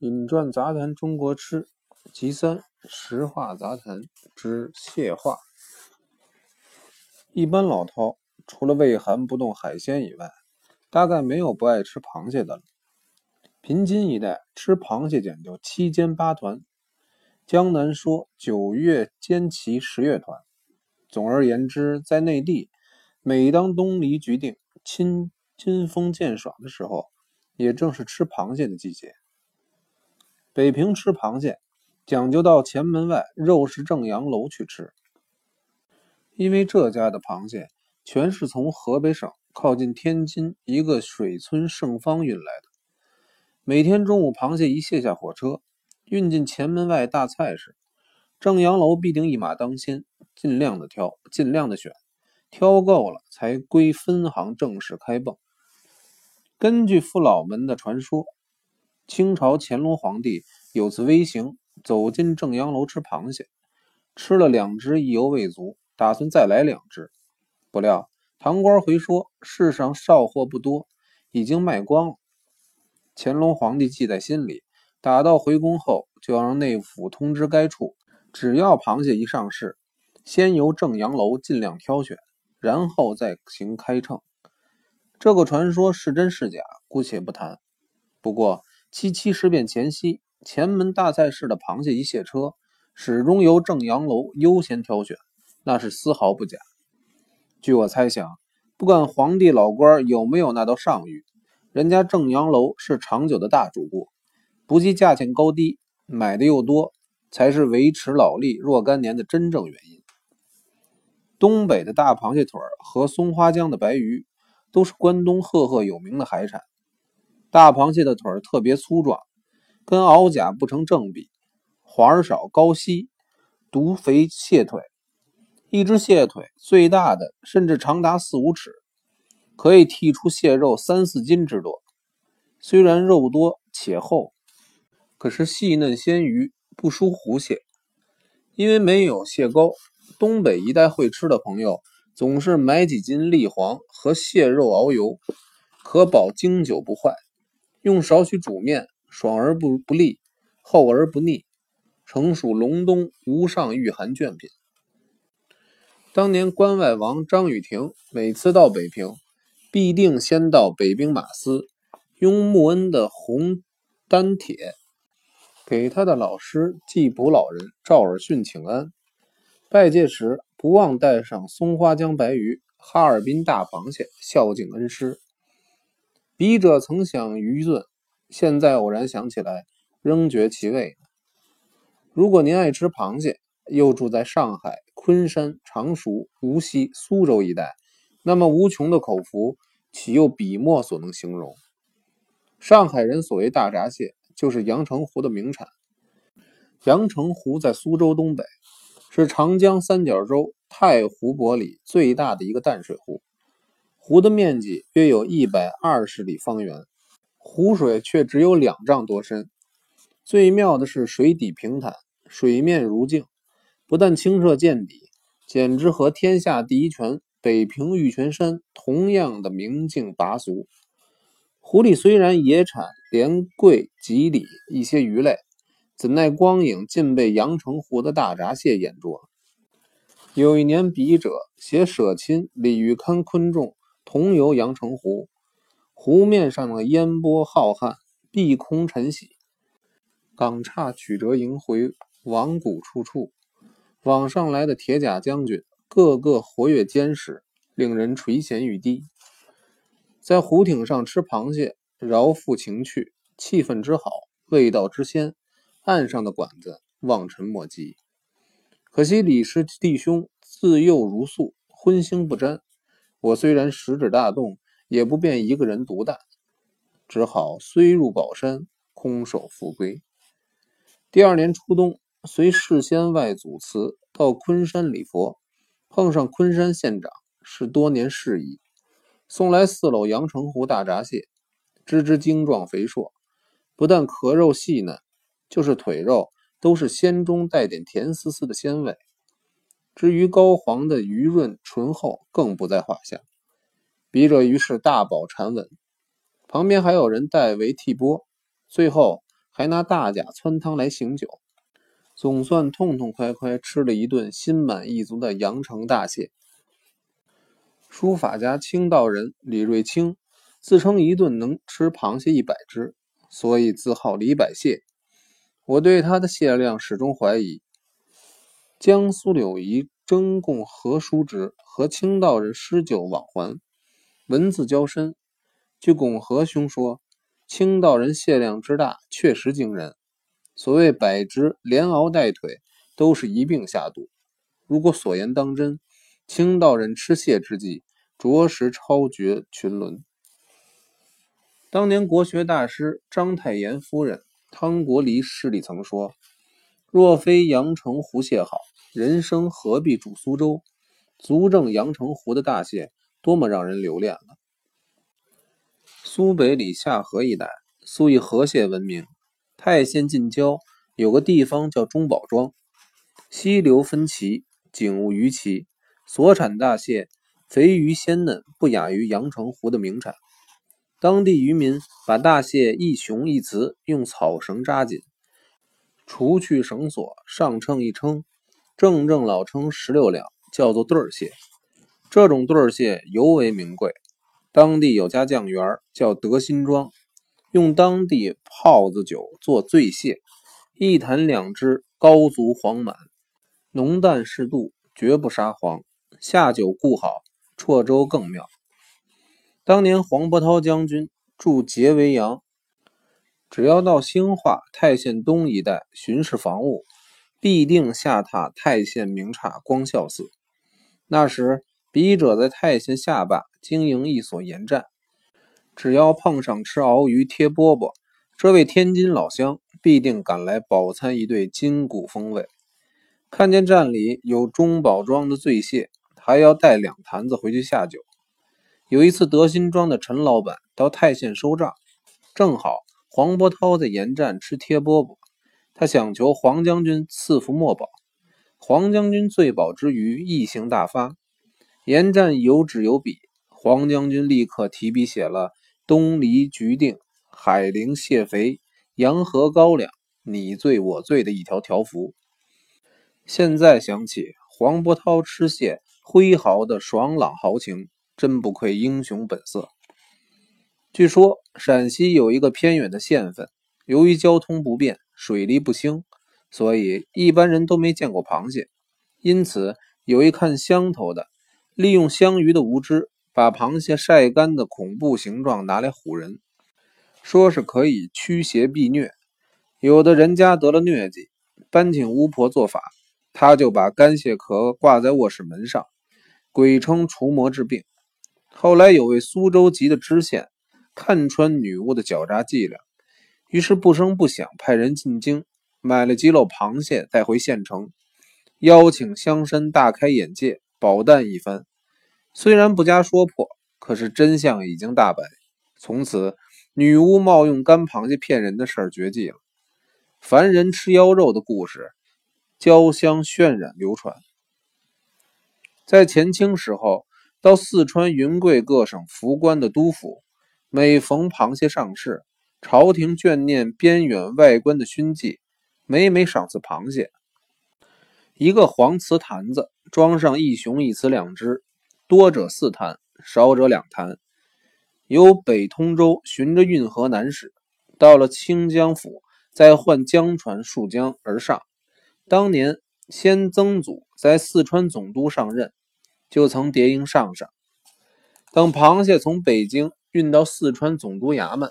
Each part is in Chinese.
引传杂谈中国吃集三实话杂谈之蟹话。一般老饕除了胃寒不动海鲜以外，大概没有不爱吃螃蟹的了。平津一带吃螃蟹讲究七煎八团，江南说九月煎齐十月团。总而言之，在内地，每当东篱菊定、清金风渐爽的时候，也正是吃螃蟹的季节。北平吃螃蟹，讲究到前门外肉食正阳楼去吃，因为这家的螃蟹全是从河北省靠近天津一个水村盛芳运来的。每天中午，螃蟹一卸下火车，运进前门外大菜市，正阳楼必定一马当先，尽量的挑，尽量的选，挑够了才归分行正式开泵。根据父老们的传说。清朝乾隆皇帝有次微行，走进正阳楼吃螃蟹，吃了两只，意犹未足，打算再来两只。不料堂官回说，世上少货不多，已经卖光了。乾隆皇帝记在心里，打道回宫后，就要让内府通知该处，只要螃蟹一上市，先由正阳楼尽量挑选，然后再行开秤。这个传说是真是假，姑且不谈。不过。七七事变前夕，前门大菜市的螃蟹一卸车，始终由正阳楼优先挑选，那是丝毫不假。据我猜想，不管皇帝老官有没有那道上谕，人家正阳楼是长久的大主顾，不计价钱高低，买的又多，才是维持老历若干年的真正原因。东北的大螃蟹腿和松花江的白鱼，都是关东赫赫有名的海产。大螃蟹的腿特别粗壮，跟鳌甲不成正比，环少高稀，独肥蟹腿。一只蟹腿最大的甚至长达四五尺，可以剔出蟹肉三四斤之多。虽然肉多且厚，可是细嫩鲜鱼不输湖蟹。因为没有蟹膏，东北一带会吃的朋友总是买几斤栗黄和蟹肉熬油，可保经久不坏。用少许煮面，爽而不不腻，厚而不腻，诚属隆冬无上御寒卷品。当年关外王张雨婷每次到北平，必定先到北兵马司，用穆恩的红丹帖给他的老师季卜老人赵尔巽请安。拜见时不忘带上松花江白鱼、哈尔滨大螃蟹，孝敬恩师。笔者曾想愚钝，现在偶然想起来，仍觉其味。如果您爱吃螃蟹，又住在上海、昆山、常熟、无锡、苏州一带，那么无穷的口福，岂又笔墨所能形容？上海人所谓大闸蟹，就是阳澄湖的名产。阳澄湖在苏州东北，是长江三角洲太湖泊里最大的一个淡水湖。湖的面积约有一百二十里方圆，湖水却只有两丈多深。最妙的是水底平坦，水面如镜，不但清澈见底，简直和天下第一泉北平玉泉山同样的明净拔俗。湖里虽然也产连桂、鲫鲤一些鱼类，怎奈光影尽被阳澄湖的大闸蟹眼捉。有一年，笔者携舍亲李玉堪昆仲。同游阳澄湖，湖面上的烟波浩瀚，碧空晨曦，港岔曲折萦回，王谷处处。网上来的铁甲将军，个个活跃坚实，令人垂涎欲滴。在湖艇上吃螃蟹，饶富情趣，气氛之好，味道之鲜，岸上的馆子望尘莫及。可惜李氏弟兄自幼如素，荤腥不沾。我虽然食指大动，也不便一个人独担，只好虽入宝山，空手复归。第二年初冬，随事先外祖祠到昆山礼佛，碰上昆山县长，是多年事宜，送来四篓阳澄湖大闸蟹，只只精壮肥硕，不但壳肉细嫩，就是腿肉都是鲜中带点甜丝丝的鲜味。至于膏黄的余润醇厚，更不在话下。笔者于是大饱馋稳，旁边还有人代为替钵。最后还拿大甲汆汤来醒酒，总算痛痛快快吃了一顿心满意足的阳城大蟹。书法家清道人李瑞清自称一顿能吃螃蟹一百只，所以自号李百蟹。我对他的蟹量始终怀疑。江苏柳仪征贡何叔侄和清道人诗酒往还，文字交深。据巩和兄说，清道人蟹量之大，确实惊人。所谓百只连熬带腿，都是一并下肚。如果所言当真，清道人吃蟹之技，着实超绝群伦。当年国学大师章太炎夫人汤国离诗里曾说：“若非阳澄湖蟹好，人生何必煮苏州？”足证阳澄湖的大蟹多么让人留恋了。苏北里下河一带素以河蟹闻名，泰县近郊有个地方叫中宝庄，溪流分歧，景物鱼奇，所产大蟹肥鱼鲜嫩，不亚于阳澄湖的名产。当地渔民把大蟹一雄一雌用草绳扎紧，除去绳索，上秤一称，正正老称十六两，叫做对儿蟹。这种对儿蟹尤为名贵。当地有家酱园叫德新庄，用当地泡子酒做醉蟹，一坛两只，高足黄满，浓淡适度，绝不沙黄。下酒固好，绰粥更妙。当年黄伯韬将军驻节为阳，只要到兴化泰县东一带巡视防务，必定下榻太县名刹光孝寺。那时。笔者在太县下坝经营一所盐站，只要碰上吃鳌鱼贴饽饽，这位天津老乡必定赶来饱餐一顿筋骨风味。看见站里有中宝庄的醉蟹，还要带两坛子回去下酒。有一次，德新庄的陈老板到泰县收账，正好黄伯韬在盐站吃贴饽饽，他想求黄将军赐福墨宝。黄将军醉饱之余，意兴大发。言战有纸有笔，黄将军立刻提笔写了“东篱菊定，海陵蟹肥，洋河高粱，你醉我醉”的一条条幅。现在想起黄伯韬吃蟹挥毫的爽朗豪情，真不愧英雄本色。据说陕西有一个偏远的县份，由于交通不便，水力不兴，所以一般人都没见过螃蟹。因此，有一看乡头的。利用香鱼的无知，把螃蟹晒干的恐怖形状拿来唬人，说是可以驱邪避疟。有的人家得了疟疾，搬请巫婆做法，他就把干蟹壳挂在卧室门上，鬼称除魔治病。后来有位苏州籍的知县看穿女巫的狡诈伎俩，于是不声不响派人进京买了几篓螃蟹带回县城，邀请乡绅大开眼界，饱啖一番。虽然不加说破，可是真相已经大白。从此，女巫冒用干螃蟹骗人的事儿绝迹了。凡人吃妖肉的故事，交相渲染流传。在前清时候，到四川、云贵各省服官的督府，每逢螃蟹上市，朝廷眷念边远外官的勋绩，每每赏赐螃蟹。一个黄瓷坛子装上一雄一雌两只。多者四坛，少者两坛。由北通州循着运河南使，到了清江府，再换江船溯江而上。当年先曾祖在四川总督上任，就曾叠应上上。等螃蟹从北京运到四川总督衙门，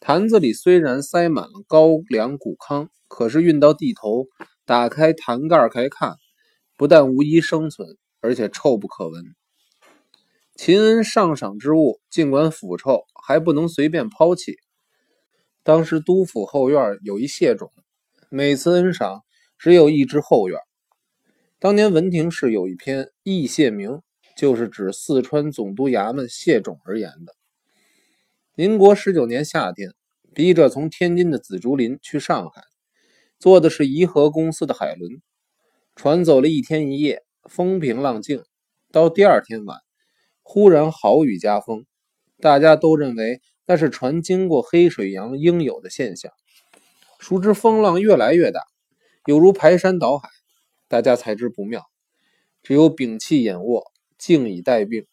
坛子里虽然塞满了高粱谷糠，可是运到地头，打开坛盖开看，不但无一生存，而且臭不可闻。秦恩上赏之物，尽管腐臭，还不能随便抛弃。当时督府后院有一蟹种，每次恩赏只有一只后院。当年文亭市有一篇《异蟹名》，就是指四川总督衙门蟹种而言的。民国十九年夏天，笔者从天津的紫竹林去上海，坐的是怡和公司的海轮，船走了一天一夜，风平浪静。到第二天晚。忽然好雨夹风，大家都认为那是船经过黑水洋应有的现象。熟知风浪越来越大，犹如排山倒海，大家才知不妙，只有屏气掩卧，静以待病。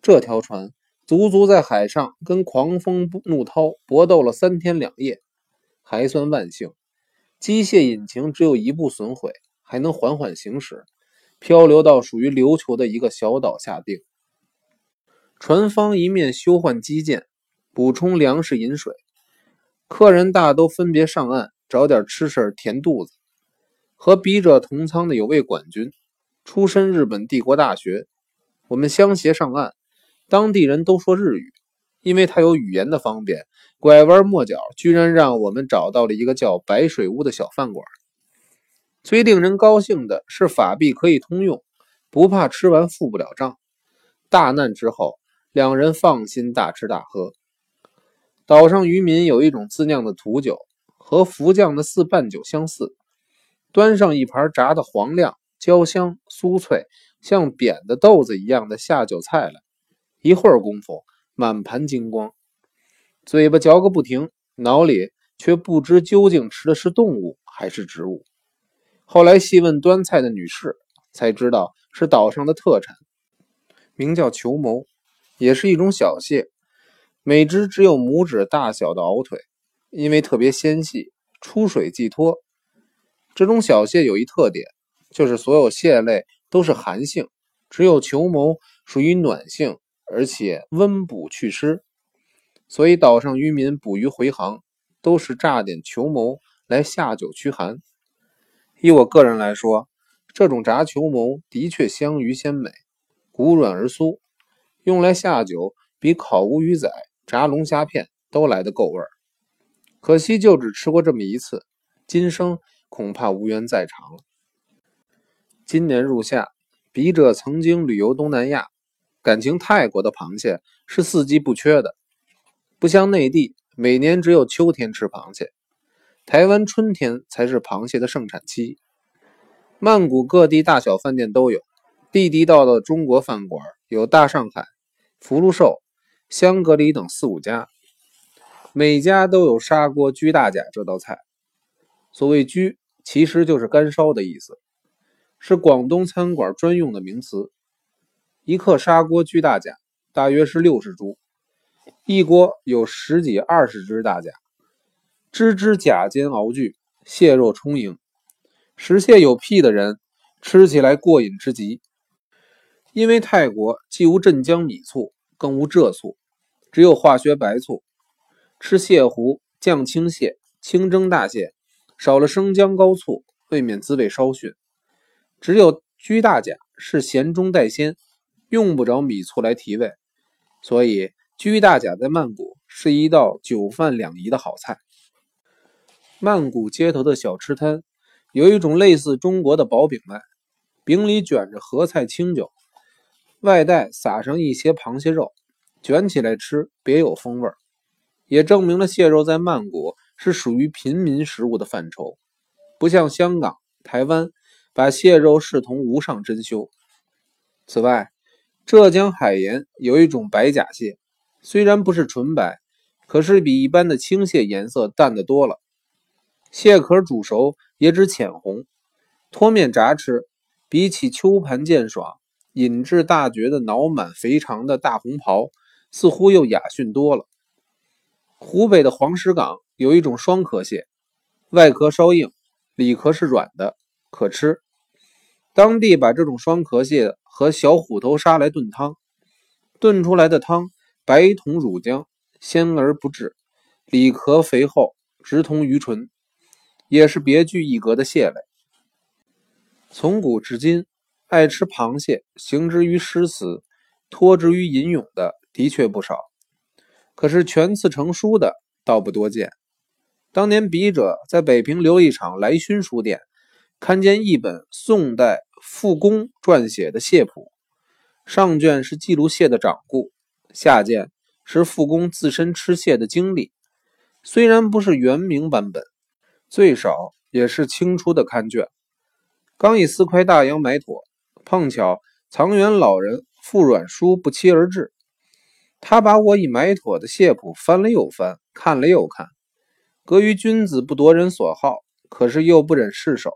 这条船足足在海上跟狂风怒涛搏斗了三天两夜，还算万幸，机械引擎只有一部损毁，还能缓缓行驶，漂流到属于琉球的一个小岛下定。船方一面修换机件，补充粮食饮水，客人大都分别上岸找点吃食填肚子。和笔者同舱的有位管军，出身日本帝国大学，我们相携上岸。当地人都说日语，因为他有语言的方便，拐弯抹角，居然让我们找到了一个叫白水屋的小饭馆。最令人高兴的是法币可以通用，不怕吃完付不了账。大难之后，两人放心大吃大喝。岛上渔民有一种自酿的土酒，和福酱的四瓣酒相似。端上一盘炸的黄亮、焦香、酥脆，像扁的豆子一样的下酒菜来。一会儿功夫，满盘金光，嘴巴嚼个不停，脑里却不知究竟吃的是动物还是植物。后来细问端菜的女士，才知道是岛上的特产，名叫球谋，也是一种小蟹，每只只有拇指大小的螯腿，因为特别纤细，出水即脱。这种小蟹有一特点，就是所有蟹类都是寒性，只有球谋属于暖性。而且温补祛湿，所以岛上渔民捕鱼回航都是榨点球谋来下酒驱寒。以我个人来说，这种炸球谋的确香鱼鲜美，骨软而酥，用来下酒比烤乌鱼仔、炸龙虾片都来得够味儿。可惜就只吃过这么一次，今生恐怕无缘再尝了。今年入夏，笔者曾经旅游东南亚。感情泰国的螃蟹是四季不缺的，不像内地每年只有秋天吃螃蟹，台湾春天才是螃蟹的盛产期。曼谷各地大小饭店都有，地地道道的中国饭馆有大上海、福禄寿、香格里等四五家，每家都有砂锅居大甲这道菜。所谓居，其实就是干烧的意思，是广东餐馆专用的名词。一克砂锅居大甲，大约是六十株，一锅有十几二十只大甲，只只甲尖熬具，蟹肉充盈，食蟹有癖的人吃起来过瘾之极。因为泰国既无镇江米醋，更无蔗醋，只有化学白醋。吃蟹糊酱青蟹、清蒸大蟹，少了生姜高醋，未免滋味稍逊。只有居大甲是咸中带鲜。用不着米醋来提味，所以居大甲在曼谷是一道酒饭两宜的好菜。曼谷街头的小吃摊有一种类似中国的薄饼卖，饼里卷着合菜清酒，外带撒上一些螃蟹肉，卷起来吃别有风味也证明了蟹肉在曼谷是属于平民食物的范畴，不像香港、台湾把蟹肉视同无上珍馐。此外，浙江海盐有一种白甲蟹，虽然不是纯白，可是比一般的青蟹颜色淡得多了。蟹壳煮熟也只浅红，脱面炸吃，比起秋盘见爽、饮质大绝的脑满肥肠的大红袍，似乎又雅驯多了。湖北的黄石港有一种双壳蟹，外壳稍硬，里壳是软的，可吃。当地把这种双壳蟹。和小虎头鲨来炖汤，炖出来的汤白同乳浆，鲜而不滞，里壳肥厚，直通鱼唇，也是别具一格的蟹类。从古至今，爱吃螃蟹、行之于诗词、托之于吟咏的的确不少，可是全次成书的倒不多见。当年笔者在北平琉璃厂来勋书店。看见一本宋代傅公撰写的蟹谱，上卷是记录蟹的掌故，下卷是傅公自身吃蟹的经历。虽然不是原名版本，最少也是清初的刊卷。刚以四块大洋买妥，碰巧藏园老人傅阮书不期而至，他把我已买妥的蟹谱翻了又翻，看了又看。隔于君子不夺人所好，可是又不忍释手，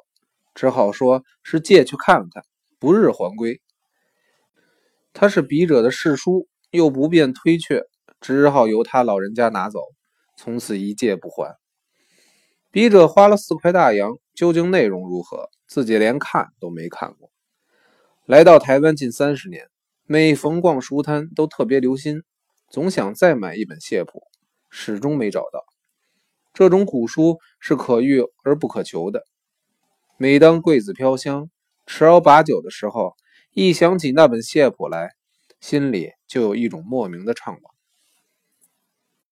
只好说是借去看看，不日还归。他是笔者的世书，又不便推却，只好由他老人家拿走，从此一借不还。笔者花了四块大洋，究竟内容如何，自己连看都没看过。来到台湾近三十年，每逢逛书摊都特别留心，总想再买一本谢谱，始终没找到。这种古书是可遇而不可求的。每当桂子飘香、持熬把酒的时候，一想起那本谢谱来，心里就有一种莫名的怅惘。